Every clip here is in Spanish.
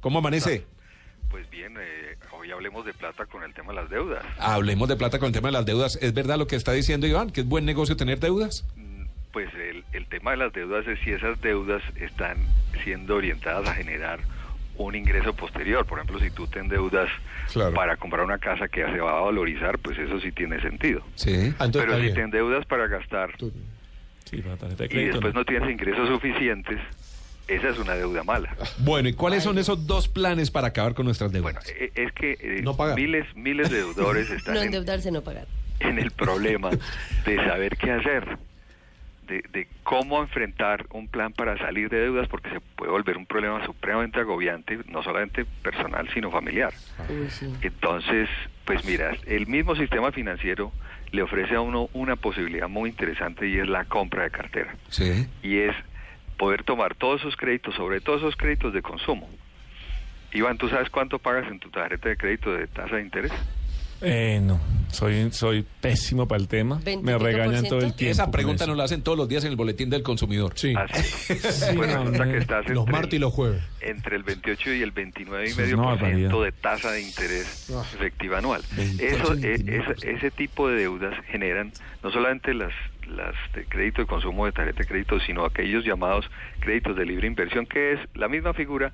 ¿Cómo amanece? pues bien, eh, hoy hablemos de plata con el tema de las deudas. Hablemos de plata con el tema de las deudas. ¿Es verdad lo que está diciendo Iván? ¿Que es buen negocio tener deudas? Mm, Pues el, el tema de las deudas es si esas deudas están siendo orientadas a generar un ingreso posterior. Por ejemplo, si tú te endeudas Claro. para comprar una casa que se va a valorizar, pues eso sí tiene sentido. Sí. Pero si te endeudas para gastar Sí, para tarjeta de y después no. no tienes ingresos suficientes, esa es una deuda mala. Bueno, ¿y cuáles son esos dos planes para acabar con nuestras deudas? Bueno, eh, es que eh, No pagar. miles, miles de deudores están No en, endeudarse, no pagar. en el problema de saber qué hacer, de, de cómo enfrentar un plan para salir de deudas, porque se puede volver un problema supremamente agobiante, no solamente personal, sino familiar. Uy, sí. Entonces, pues mira, el mismo sistema financiero le ofrece a uno una posibilidad muy interesante y es la compra de cartera. Sí. Y es poder tomar todos esos créditos, sobre todo esos créditos de consumo. Iván, ¿tú sabes cuánto pagas en tu tarjeta de crédito de tasa de interés? Eh, no, soy, soy pésimo para el tema. Me 25%. regañan todo el tiempo. Esa pregunta nos la hacen todos los días en el boletín del consumidor. Sí. Así. Sí, pues no, resulta no. que estás Los martes y los jueves. entre el 28 y el 29 y medio una por ciento de tasa de interés Ah. efectiva anual. 28, Eso, eh, 29%. ese, ese tipo de deudas generan no solamente las las de crédito de consumo de tarjeta de crédito, sino aquellos llamados créditos de libre inversión, que es la misma figura,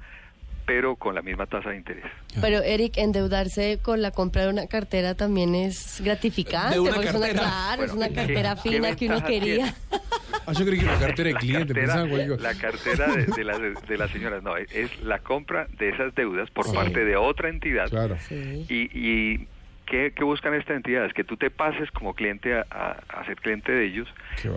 pero con la misma tasa de interés. Pero Eric, endeudarse con la compra de una cartera también es gratificante. De una porque es cartera. claro, es una ¿qué- cartera qué fina que uno quería. Ah, yo creí que una cartera de La cliente, cartera, pensaba la cartera de, de las, de las señoras, no, es la compra de esas deudas por Sí. parte de otra entidad. Claro. Sí. Y, y ¿qué, qué buscan estas entidades? Que tú te pases como cliente a, a- a ser cliente de ellos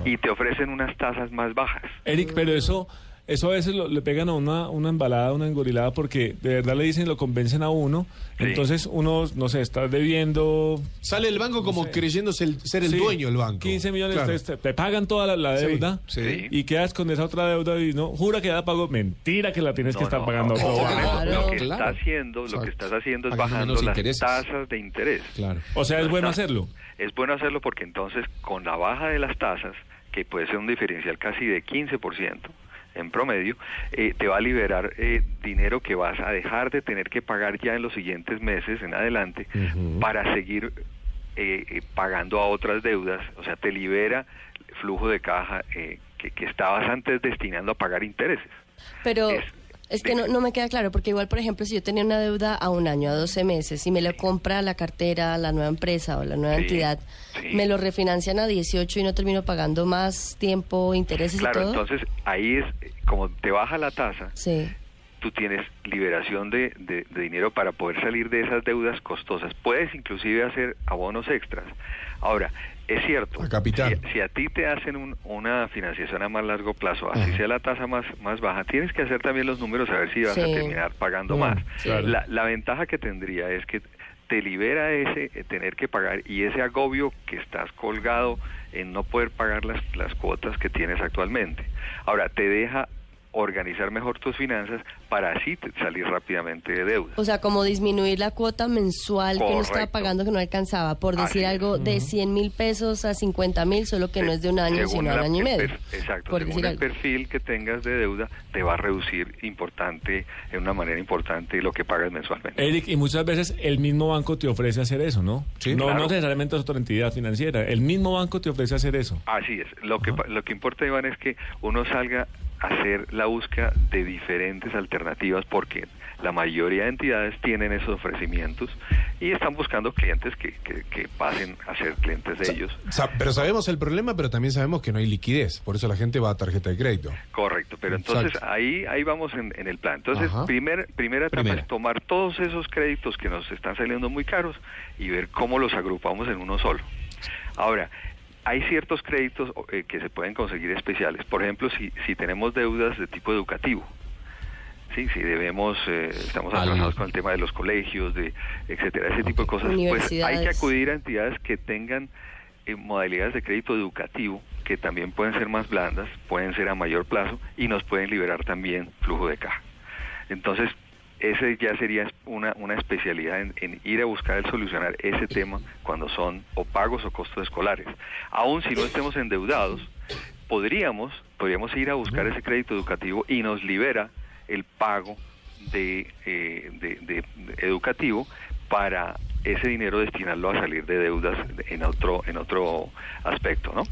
y te ofrecen unas tasas más bajas. Eric, pero eso, eso a veces lo- le pegan a una, una embalada, una engorilada, porque de verdad le dicen, lo convencen a uno. Sí. Entonces uno, no sé, está debiendo Sale el banco como creyéndose el- ser el Sí, dueño del banco. 15 millones, Claro. te, te pagan toda la, la deuda sí. y quedas con esa otra deuda y no, jura que ya pagó. Mentira que la tienes que estar no, pagando Claro. Lo que Claro. está haciendo, lo que estás haciendo es Pagando bajando las intereses. tasas de interés. Claro. O sea, es bueno tasas. hacerlo. Es bueno hacerlo porque entonces con la baja de las tasas, que puede ser un diferencial casi de 15% en promedio, eh, te va a liberar eh, dinero que vas a dejar de tener que pagar ya en los siguientes meses en adelante para seguir eh, eh, pagando a otras deudas, o sea, te libera flujo de caja eh, que, que estabas antes destinando a pagar intereses. Pero Es- es que no, no me queda claro, porque igual, por ejemplo, si yo tenía una deuda a un año, a 12 meses, y me lo compra la cartera, la nueva empresa o la nueva Sí, entidad, sí. me lo refinancian a 18 y no termino pagando más tiempo, intereses Claro, y todo. entonces ahí es, como te baja la tasa, Sí. tú tienes liberación de, de- de dinero para poder salir de esas deudas costosas. Puedes inclusive hacer abonos extras. Ahora, es cierto, A capital. Si, si a ti te hacen un- una financiación a más largo plazo, así sea la tasa más, más baja, tienes que hacer también los números a ver si vas a terminar pagando Mm, más. claro. La, la ventaja que tendría es que te libera ese eh, tener que pagar y ese agobio que estás colgado en no poder pagar las, las cuotas que tienes actualmente. Ahora, te deja organizar mejor tus finanzas para así salir rápidamente de deuda. O sea, como disminuir la cuota mensual que uno estaba pagando que no alcanzaba, por decir Así es. algo de 100 mil pesos a 50 mil, solo que no es de un año, sino de un año y medio. exacto, por según decir el algo. perfil que tengas de deuda, te va a reducir importante, en una manera importante, lo que pagas mensualmente. Eric, y muchas veces el mismo banco te ofrece hacer eso, ¿no? Sí, no, claro. no necesariamente es otra entidad financiera. El mismo banco te ofrece hacer eso. Así es. Lo que, pa- lo que importa, Iván, es que uno salga hacer la búsqueda de diferentes alternativas porque la mayoría de entidades tienen esos ofrecimientos y están buscando clientes que, que, que pasen a ser clientes de ellos. Pero sabemos el problema, pero también sabemos que no hay liquidez. Por eso la gente va a tarjeta de crédito. Correcto, pero entonces Exacto. ahí ahí vamos en, en el plan. Entonces, Ajá. primer, primera etapa Primera. es tomar todos esos créditos que nos están saliendo muy caros y ver cómo los agrupamos en uno solo. Ahora, hay ciertos créditos eh, que se pueden conseguir especiales. Por ejemplo, si, si tenemos deudas de tipo educativo, ¿sí? sí debemos, eh, estamos atrasados con el tema de los colegios, de etcétera, ese tipo de cosas. Pues hay que acudir a entidades que tengan eh, modalidades de crédito educativo que también pueden ser más blandas, pueden ser a mayor plazo y nos pueden liberar también flujo de caja. Entonces, ese ya sería una, una especialidad en, en ir a buscar el solucionar ese tema cuando son o pagos o costos escolares. Aún si no estemos endeudados, podríamos, podríamos ir a buscar ese crédito educativo y nos libera el pago de, eh, de- de- de educativo para ese dinero destinarlo a salir de deudas en otro en otro aspecto, ¿no?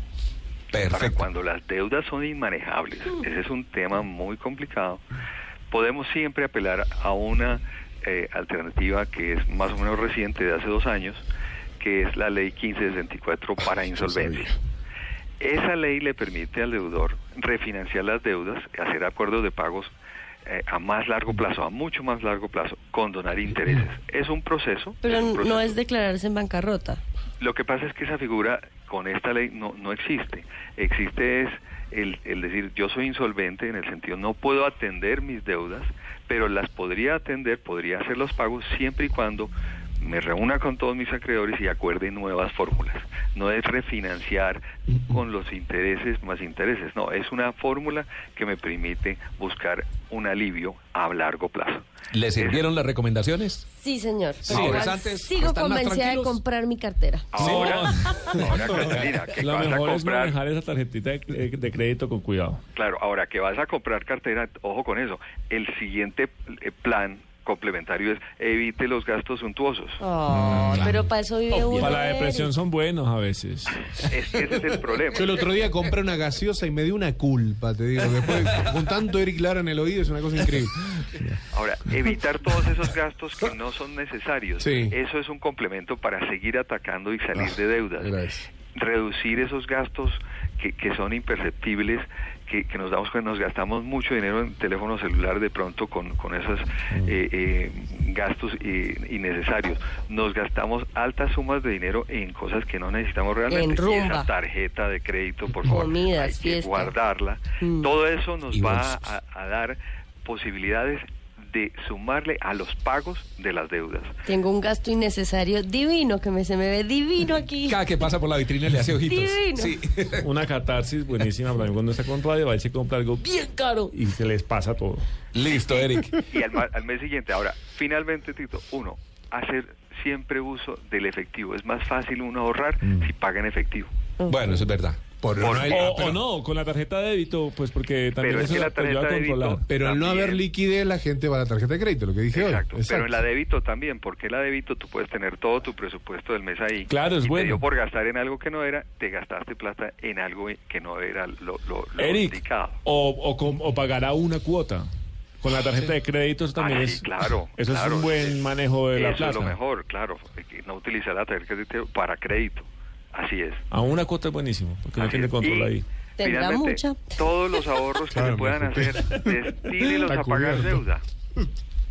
Para Perfecto. cuando las deudas son inmanejables, ese es un tema muy complicado, podemos siempre apelar a una eh, alternativa que es más o menos reciente, de hace dos años, que es la ley 1564 para insolvencia. Esa ley le permite al deudor refinanciar las deudas, hacer acuerdos de pagos eh, a más largo plazo, a mucho más largo plazo, condonar intereses. Es un proceso. Pero es un no es declararse en bancarrota. Lo que pasa es que esa figura con esta ley no, no existe. Existe es el, el decir yo soy insolvente en el sentido no puedo atender mis deudas, pero las podría atender, podría hacer los pagos siempre y cuando me reúna con todos mis acreedores y acuerde nuevas fórmulas. No es refinanciar con los intereses más intereses, no, es una fórmula que me permite buscar un alivio a largo plazo. ¿Le sirvieron las recomendaciones? Sí, señor. Sí. Igual Interesantes, sigo ¿están más convencida de comprar mi cartera. Ahora, ahora Catalina, que Lo vas a mejor es manejar esa tarjetita de, de- de crédito con cuidado. Claro, ahora que vas a comprar cartera, ojo con eso. El siguiente eh, plan complementario es evite los gastos suntuosos. Oh, pero para eso vive uno. Para la depresión son buenos a veces. Es que ese es el problema. Yo el otro día compré una gaseosa y me dio una culpa, te digo. Después, con tanto Eric Lara en el oído es una cosa increíble. Ahora, evitar todos esos gastos que no son necesarios. Sí. Eso es un complemento para seguir atacando y salir Ah, de deudas. eso. Reducir esos gastos que, que son imperceptibles, que, que nos damos cuenta, nos gastamos mucho dinero en teléfono celular de pronto con, con esos eh, eh, gastos eh, innecesarios. Nos gastamos altas sumas de dinero en cosas que no necesitamos realmente. En Y rumba. esa tarjeta de crédito, por favor, Comidas, hay que fiesta. guardarla. Mm. Todo eso nos Y va a, a dar posibilidades de sumarle a los pagos de las deudas. Tengo un gasto innecesario divino que me, se me ve divino aquí. Cada que pasa por la vitrina le hace ojitos. Divino. Sí. Una catarsis buenísima para mí cuando está con radio, va y se compra algo bien caro y se les pasa todo. Listo, Eric. Y al, ma- al mes siguiente, ahora, finalmente, Tito, uno, hacer siempre uso del efectivo. Es más fácil uno ahorrar si paga en efectivo. Bueno, eso es verdad. Por, no O, pero, o no, con la tarjeta de débito, pues porque también Pero es eso que la lo ayuda a tarjeta de débito- controlar. pero al no haber liquidez, la gente va a la tarjeta de crédito, lo que dije Exacto. hoy. Pero en la débito también, porque la débito tú puedes tener todo tu presupuesto del mes ahí. Claro, es y bueno. Te dio por gastar en algo que no era, te gastaste plata en algo que no era lo, lo, lo Eric, indicado. o, o, o pagará una cuota. Con la tarjeta de crédito eso también Ah, sí, es, claro, eso claro. es un buen manejo de la Eso plata. es lo mejor, claro. No utilizar la tarjeta de crédito para crédito. Así es. A una cuota es buenísimo, porque no tiene control Y, ahí. Tendrá mucha. Todos los ahorros que Claro, se puedan hacer, destínelos a pagar deuda.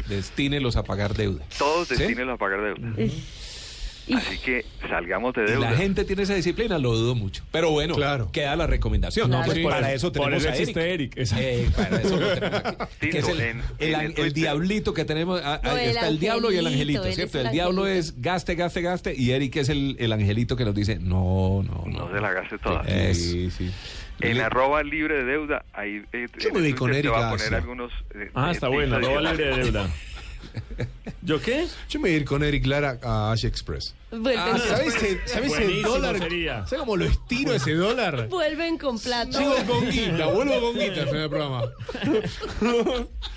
Destínelos a pagar deuda. Todos ¿Sí? destínelos a pagar deuda. Así que salgamos de Y deuda. la gente tiene esa disciplina, lo dudo mucho. Pero bueno, Claro. queda la recomendación. Claro. Pues Sí. para Por eso por tenemos eso a Eric. Eric. Eh, para eso lo tenemos aquí. Sí, Que es el, en- el, en an- el el Twitter. diablito que tenemos. ah, No, el está el diablo y el angelito, ¿cierto? el El diablo es gaste, gaste, gaste. Y Eric es el, el angelito que nos dice: No, no, no. No se la gaste toda. Eh, Sí, sí. En arroba libre de deuda, ahí eh, Yo me con te va a poner algunos. eh, Ah, eh, está bueno, arroba libre de deuda. ¿Yo qué? Yo me voy a ir con Eric Lara a Asia Express. Ah, ¿Sabes, el- ¿sabes Buenísimo dólar? sería. ¿Sabes cómo lo estiro ese dólar? vuelven con plata. Sigo con guita, vuelvo con guita al final del programa.